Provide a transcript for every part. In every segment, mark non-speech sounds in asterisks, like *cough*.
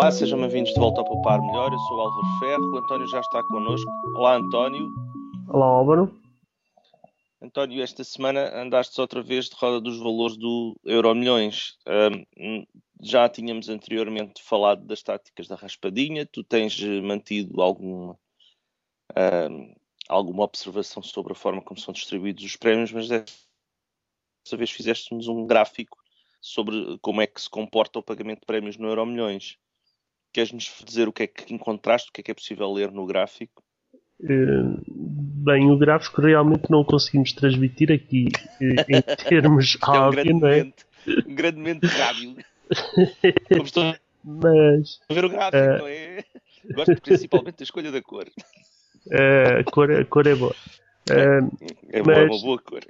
Olá, sejam bem-vindos de volta ao Poupar Melhor. Eu sou o Álvaro Ferro, o António já está connosco. Olá, António. Olá, Álvaro. António, esta semana andaste outra vez de roda dos valores do Euro Milhões. Um, já tínhamos anteriormente falado das táticas da raspadinha. Tu tens mantido alguma, um, alguma observação sobre a forma como são distribuídos os prémios, mas desta vez fizeste-nos um gráfico sobre como é que se comporta o pagamento de prémios no Euro Milhões. Queres-nos dizer o que é que encontraste, o que é que é possível ler no gráfico? Uh, bem, o gráfico realmente não conseguimos transmitir aqui uh, em termos *laughs* é um áudio, grande não é? momento, um grande momento de rádio. *laughs* Como estou a Mas ver o gráfico, Uh, não é? Gosto principalmente da escolha da cor. uh, a, cor, a cor é boa. Uh, É é uma Mas- boa cor.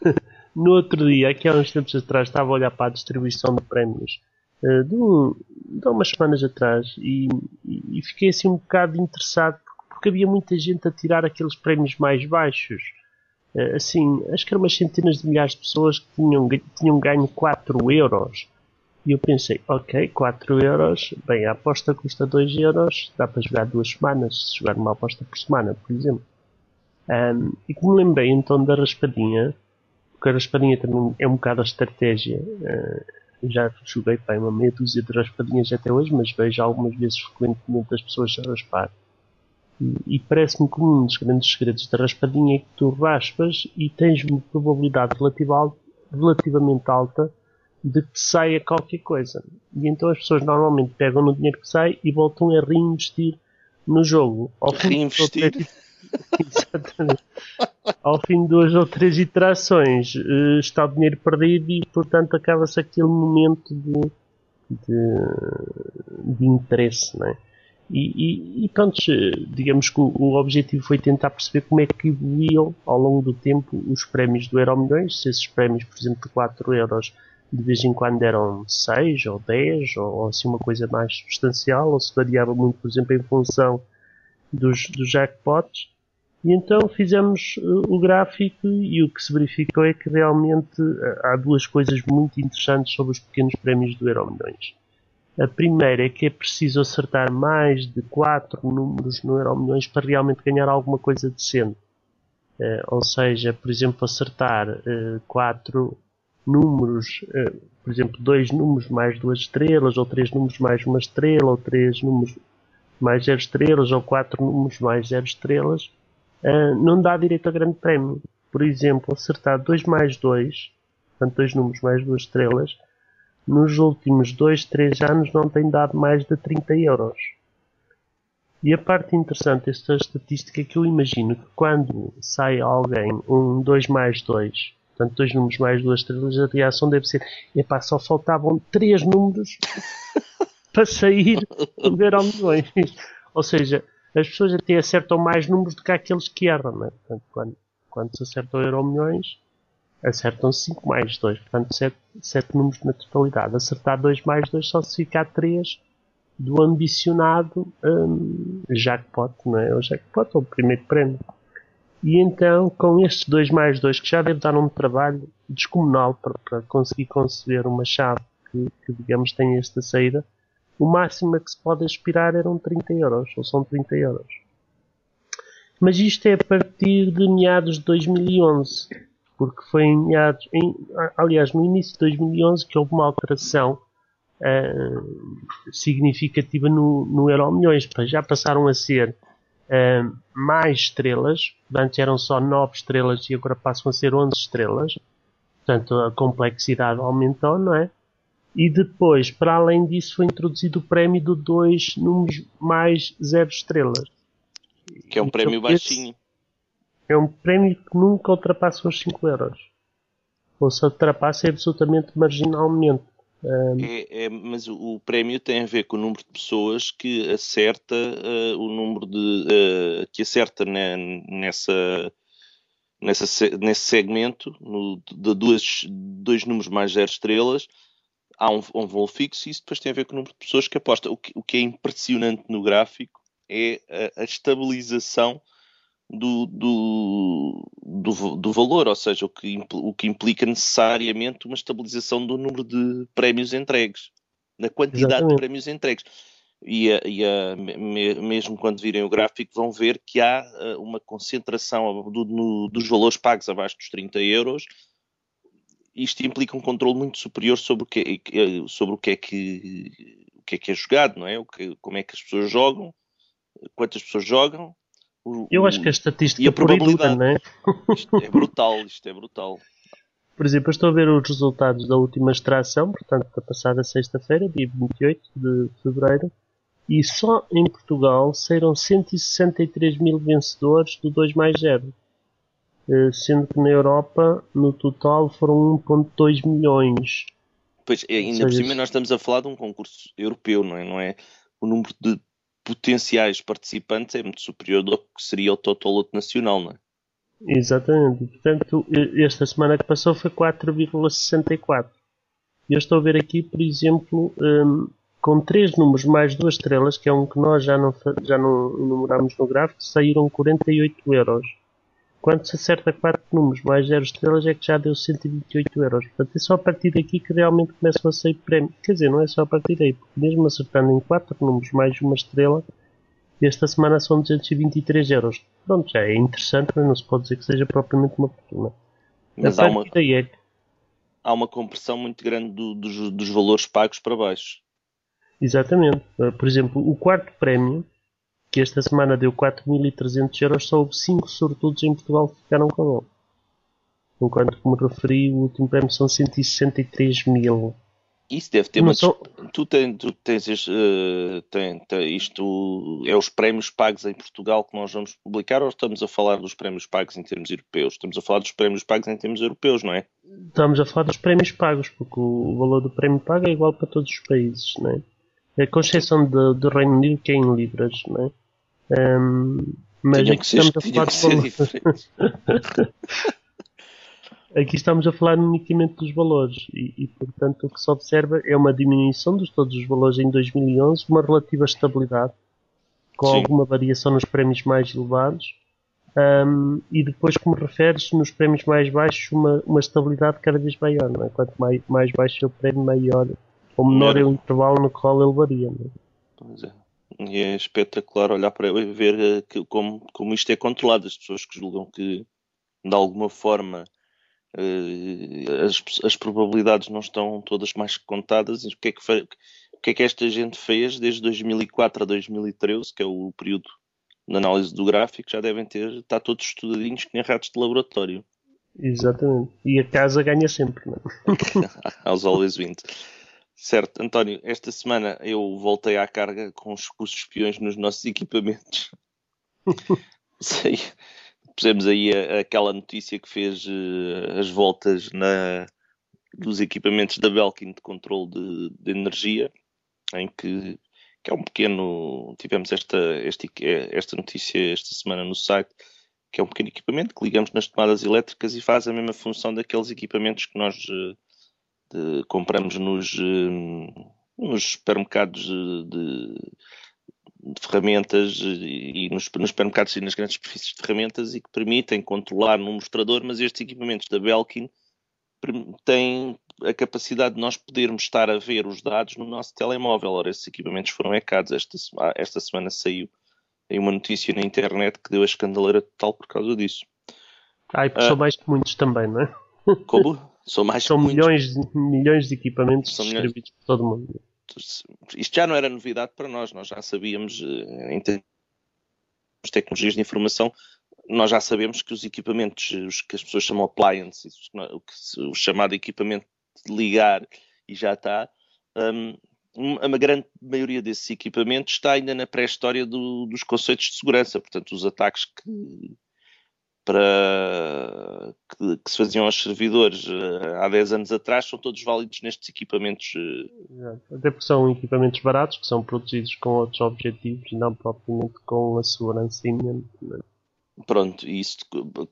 *laughs* no outro dia, aqui há uns tempos atrás, estava a olhar para a distribuição de prémios uh, de, um, de umas semanas atrás e, e- fiquei assim um bocado interessado porque, porque havia muita gente a tirar aqueles prémios mais baixos. Uh, assim, acho que eram umas centenas de milhares de pessoas que tinham, tinham ganho 4 euros. E eu pensei, ok, 4 euros, bem, a aposta custa 2 euros, dá para jogar duas semanas, se jogar uma aposta por semana, por exemplo. Um, e que me lembrei então da raspadinha, porque a raspadinha também é um bocado a estratégia. Uh, já joguei para uma meia dúzia de raspadinhas até hoje, mas vejo algumas vezes frequentemente as pessoas a raspar. E, e parece-me que um dos grandes segredos da raspadinha é que tu raspas e tens uma probabilidade relativa relativamente alta de que saia qualquer coisa. E então as pessoas normalmente pegam no dinheiro que sai e voltam a reinvestir no jogo. Ao Reinvestir? *laughs* Exatamente. Ao fim de duas ou três iterações eh, está o dinheiro perdido e portanto acaba-se aquele momento de, de, de interesse. Não é? E, e, e pronto, eh, digamos que o, o objetivo foi tentar perceber como é que evoluíam ao longo do tempo os prémios do Euro Milhões, se esses prémios, por exemplo, de 4 euros de vez em quando eram 6 ou 10 ou, ou assim uma coisa mais substancial, ou se variava muito, por exemplo, em função dos, dos jackpots. E então fizemos uh, o gráfico e o que se verificou é que realmente uh, há duas coisas muito interessantes sobre os pequenos prémios do Euro Milhões. A primeira é que é preciso acertar mais de 4 números no Euro Milhões para realmente ganhar alguma coisa decente. Uh, ou seja, por exemplo, acertar 4 números, eh, por exemplo, dois números mais duas estrelas, ou três números mais uma estrela, ou três números mais zero estrelas, ou quatro números mais zero estrelas, eh, não dá direito a grande prémio. Por exemplo, acertar 2 mais 2, portanto, dois números mais duas estrelas, nos últimos 2, 3 anos não tem dado mais de 30 euros. E a parte interessante desta estatística é que eu imagino que quando sai alguém um 2 mais 2, portanto, dois números mais duas estrelas, a reação deve ser: epá, só faltavam três números *laughs* para sair do Euro Milhões. Ou seja, as pessoas até acertam mais números do que aqueles que erram, né? Portanto, quando, quando se acertam Euro Milhões, acertam 5 mais 2, portanto, 7, sete números na totalidade. Acertar 2 mais 2 só se ficar 3 do ambicionado hum, jackpot, não é? O jackpot, ou o primeiro prémio. E então, com estes 2 mais 2, que já deve dar um trabalho descomunal para, para conseguir conceber uma chave que, que, digamos, tenha esta saída, o máximo a que se pode aspirar eram 30 euros, ou são 30 euros. Mas isto é a partir de meados de 2011, porque foi em meados, em, aliás, no início de 2011 que houve uma alteração uh, significativa no, no Euro Milhões, já passaram a ser Uh, mais estrelas, antes eram só 9 estrelas e agora passam a ser 11 estrelas, portanto a complexidade aumentou, não é? E depois, para além disso, foi introduzido o prémio de 2 números mais 0 estrelas. Que é um prémio Então, esse baixinho. É um prémio que nunca ultrapassa os 5 euros. Ou se ultrapassa é absolutamente marginalmente. É, é, mas o, prémio tem a ver com o número de pessoas que acerta uh, o número de uh, que acerta ne, nessa, nessa se- nesse segmento no, de duas, dois números mais zero estrelas há um, um voo fixo e isso depois tem a ver com o número de pessoas que aposta. O que, o que é impressionante no gráfico é a, a estabilização do, do, do, do valor, ou seja, o que, o que implica necessariamente uma estabilização do número de prémios entregues. na quantidade Exatamente. de prémios entregues. E, a, e a, mesmo quando virem o gráfico, vão ver que há uh, uma concentração do, no, dos valores pagos abaixo dos 30 euros. Isto implica um controle muito superior sobre o que, é, sobre o que é que o que é que é jogado, não é? O que, como é que as pessoas jogam, quantas pessoas jogam. O, Eu acho que a estatística e a probabilidade, não é? Isto é brutal, isto é brutal. Por exemplo, eu estou a ver os resultados da última extração, portanto, da passada sexta-feira, dia 28 de fevereiro, e só em Portugal saíram 163 mil vencedores do 2 mais 0. Eh, sendo que na Europa, no total, foram 1.2 milhões. Pois, ainda seja, por cima nós estamos a falar de um concurso europeu, não é? Não é? O número de potenciais participantes é muito superior do que seria o total nacional, não é? Exatamente. Portanto, esta semana que passou foi 4,64. Eu estou a ver aqui, por exemplo, um, com três números mais duas estrelas, que é um que nós já não, já não enumeramos no gráfico, saíram 48 euros. Quando se acerta 4 números mais 0 estrelas é que já deu 128 euros. Portanto, é só a partir daqui que realmente começam a sair prémios. Quer dizer, não é só a partir daí, porque mesmo acertando em 4 números mais uma estrela, esta semana são 223 euros. Pronto, já é interessante, mas não se pode dizer que seja propriamente uma fortuna. Mas há uma, daí é que... há uma compressão muito grande do, dos, dos valores pagos para baixo. Exatamente. Por exemplo, o quarto prémio que esta semana deu 4.300 euros, só houve 5 sortudos em Portugal que ficaram com ele. Enquanto, como referi, o último prémio são 163 mil. Isso deve ter, mas são... tu, tens, tu tens uh, tem, tem, isto é os prémios pagos em Portugal que nós vamos publicar ou estamos a falar dos prémios pagos em termos europeus? Estamos a falar dos prémios pagos em termos europeus, não é? Estamos a falar dos prémios pagos, porque o, valor do prémio pago é igual para todos os países, não é? Com exceção do Reino Unido, que é em libras, não é? Um, mas *laughs* aqui estamos a falar de aqui estamos a falar unicamente dos valores e, e, portanto o que se observa é uma diminuição de todos os valores em 2011, uma relativa estabilidade com Sim. alguma variação nos prémios mais elevados um, e depois como referes nos prémios mais baixos uma, uma estabilidade cada vez maior, não é? quanto mais, mais baixo é o prémio maior ou menor é o intervalo no qual ele varia. Não é? Pois é. E é espetacular olhar para ele e ver eh, que, como, como isto é controlado. As pessoas que julgam que, de alguma forma, uh, as, as probabilidades não estão todas mais contadas. O que, é que, o que é que esta gente fez desde 2004 a 2013, que é o período de análise do gráfico, já devem ter, está todos estudadinhos que nem ratos de laboratório. Exatamente. E a casa ganha sempre, não é? *laughs* Aos always wins. Certo, António, esta semana eu voltei à carga com os, com os espiões nos nossos equipamentos. *laughs* Sei. Pusemos aí a, aquela notícia que fez uh, as voltas na, dos equipamentos da Belkin de controle de, de energia, em que, que, é um pequeno. Tivemos esta, esta, esta notícia esta semana no site, que é um pequeno equipamento que ligamos nas tomadas elétricas e faz a mesma função daqueles equipamentos que nós. Uh, de, compramos nos, hum, nos supermercados de, de ferramentas e nos, nos, supermercados e nas grandes superfícies de ferramentas e que permitem controlar no mostrador, mas estes equipamentos da Belkin têm a capacidade de nós podermos estar a ver os dados no nosso telemóvel. Ora, esses equipamentos foram ecados. Esta, esta semana saiu em uma notícia na internet que deu a escandaleira total por causa disso. Ah, e são uh, mais que muitos também, não é? Como? *laughs* São mais São milhões, milhões de equipamentos São distribuídos milhões. por todo o mundo. Isto já não era novidade para nós, nós já sabíamos, eh, em termos de tecnologias de informação, nós já sabemos que os equipamentos, os que as pessoas chamam appliances, o, chamado equipamento de ligar e já está, um, uma grande maioria desses equipamentos está ainda na pré-história do, dos conceitos de segurança. Portanto, os ataques que, para que, que, se faziam aos servidores uh, há 10 anos atrás são todos válidos nestes equipamentos. Até porque são equipamentos baratos que são produzidos com outros objetivos, não propriamente com a segurança em mente. Né? Pronto, e isso,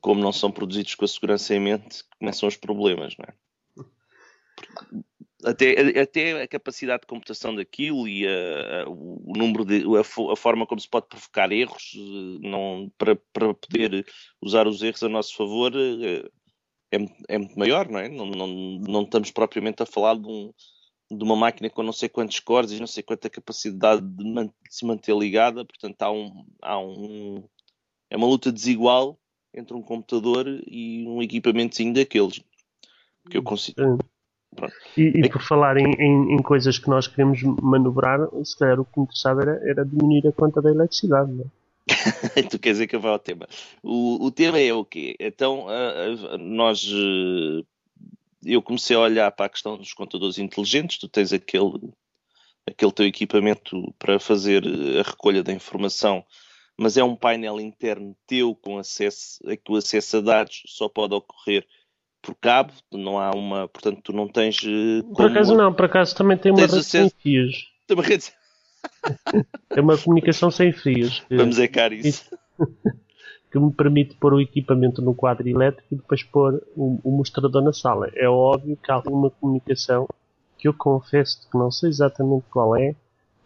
como não são produzidos com a segurança em mente, começam os problemas, não é? *laughs* até, até a capacidade de computação daquilo e a, a, o número de a, a, forma como se pode provocar erros eh, não, para, para poder usar os erros a nosso favor eh, é, é muito maior, não é? Não, não, não estamos propriamente a falar de um, de uma máquina com não sei quantos cores e não sei quanta capacidade de, man de se manter ligada. Portanto, há um, há um. É uma luta desigual entre um computador e um equipamentozinho daqueles que eu considero. E, e, por falar em, em, em, coisas que nós queremos manobrar, se calhar o que me interessava era, era diminuir a conta da eletricidade. Não é? *laughs* tu quer dizer que eu vou ao tema. O, o tema é o quê? Então, uh, nós. Uh, eu comecei a olhar para a questão dos contadores inteligentes. Tu tens aquele, aquele teu equipamento para fazer a recolha da informação, mas é um painel interno teu com acesso, a que o acesso a dados só pode ocorrer por cabo, não há uma, portanto tu não tens como... Por acaso não, por acaso também tem uma rede acesso... sem fios. *laughs* Tem uma rede... é uma comunicação sem fios. Vamos ecar isso. *laughs* que me permite pôr o equipamento no quadro elétrico e depois pôr o, o mostrador na sala. É óbvio que há alguma comunicação que eu confesso que não sei exatamente qual é,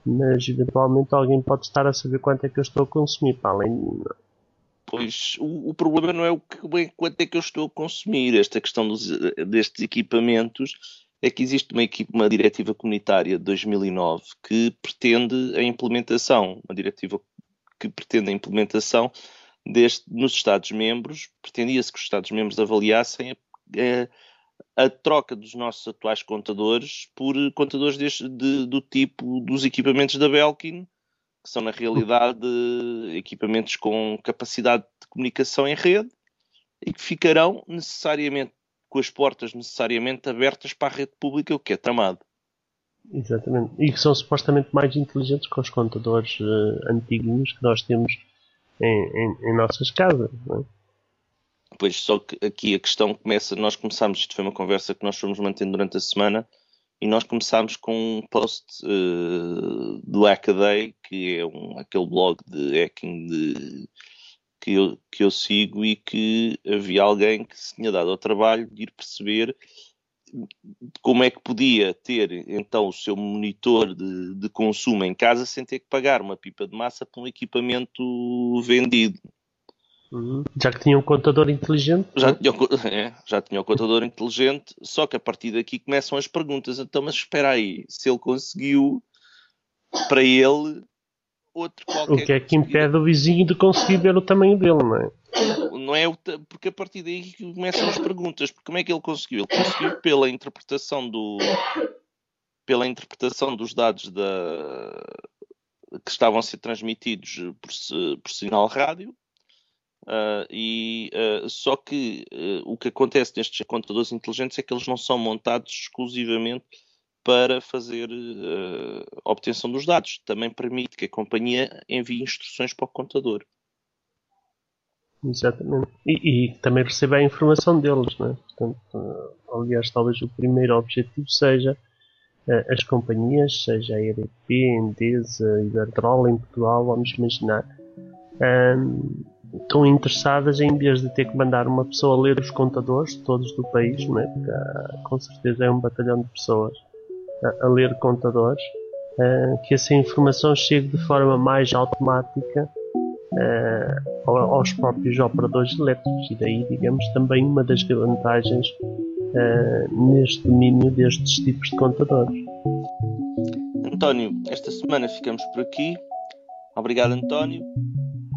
mas eventualmente alguém pode estar a saber quanto é que eu estou a consumir, para além Pois o, o, problema não é o que, bem, quanto é que eu estou a consumir. Esta questão dos, destes equipamentos é que existe uma, uma diretiva comunitária de 2009 que pretende a implementação, uma diretiva que pretende a implementação deste, nos Estados-membros, pretendia-se que os Estados-membros avaliassem a, a, a, troca dos nossos atuais contadores por contadores deste, de, do tipo dos equipamentos da Belkin, que são na realidade equipamentos com capacidade de comunicação em rede e que ficarão necessariamente com as portas necessariamente abertas para a rede pública, o que é tramado. Exatamente. E que são supostamente mais inteligentes que os contadores uh, antigos que nós temos em, em, em nossas casas. Não é? Pois, só que aqui a questão começa, nós começámos, isto foi uma conversa que nós fomos mantendo durante a semana, e nós começámos com um post uh, do Hackaday, que é um, aquele blog de hacking de, que, eu, que eu sigo e que havia alguém que se tinha dado ao trabalho de ir perceber como é que podia ter então o seu monitor de, de consumo em casa sem ter que pagar uma pipa de massa por um equipamento vendido. Uhum. Já que tinha um contador inteligente? Já tinha, *laughs* é, já tinha um contador inteligente, só que a partir daqui começam as perguntas. Então, mas espera aí, se ele conseguiu, para ele, outro qualquer... O que é que impede o vizinho de conseguir ver o tamanho dele, não é? Não é porque a partir daí começam as perguntas. Porque como é que ele conseguiu? Ele conseguiu pela interpretação do... pela interpretação dos dados da... que estavam a ser transmitidos por, por sinal rádio, Uh, e uh, só que uh, o que acontece nestes contadores inteligentes é que eles não são montados exclusivamente para fazer a obtenção dos dados. Também permite que a companhia envie instruções para o contador. Exatamente. E, e também receba a informação deles, né? Portanto, aliás, talvez o primeiro objetivo seja as companhias, seja a EDP, Endesa, Iberdrola em Portugal, vamos imaginar, um, estão interessadas em vez de ter que mandar uma pessoa ler os contadores todos do país, né? porque há, com certeza é um batalhão de pessoas a, a ler contadores, uh, que essa informação chegue de forma mais automática uh, aos próprios operadores elétricos e daí digamos também uma das vantagens uh, neste domínio destes tipos de contadores. António, esta semana ficamos por aqui. Obrigado António.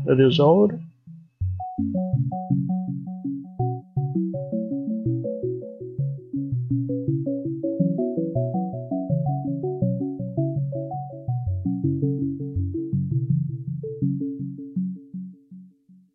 Adeus, Aura.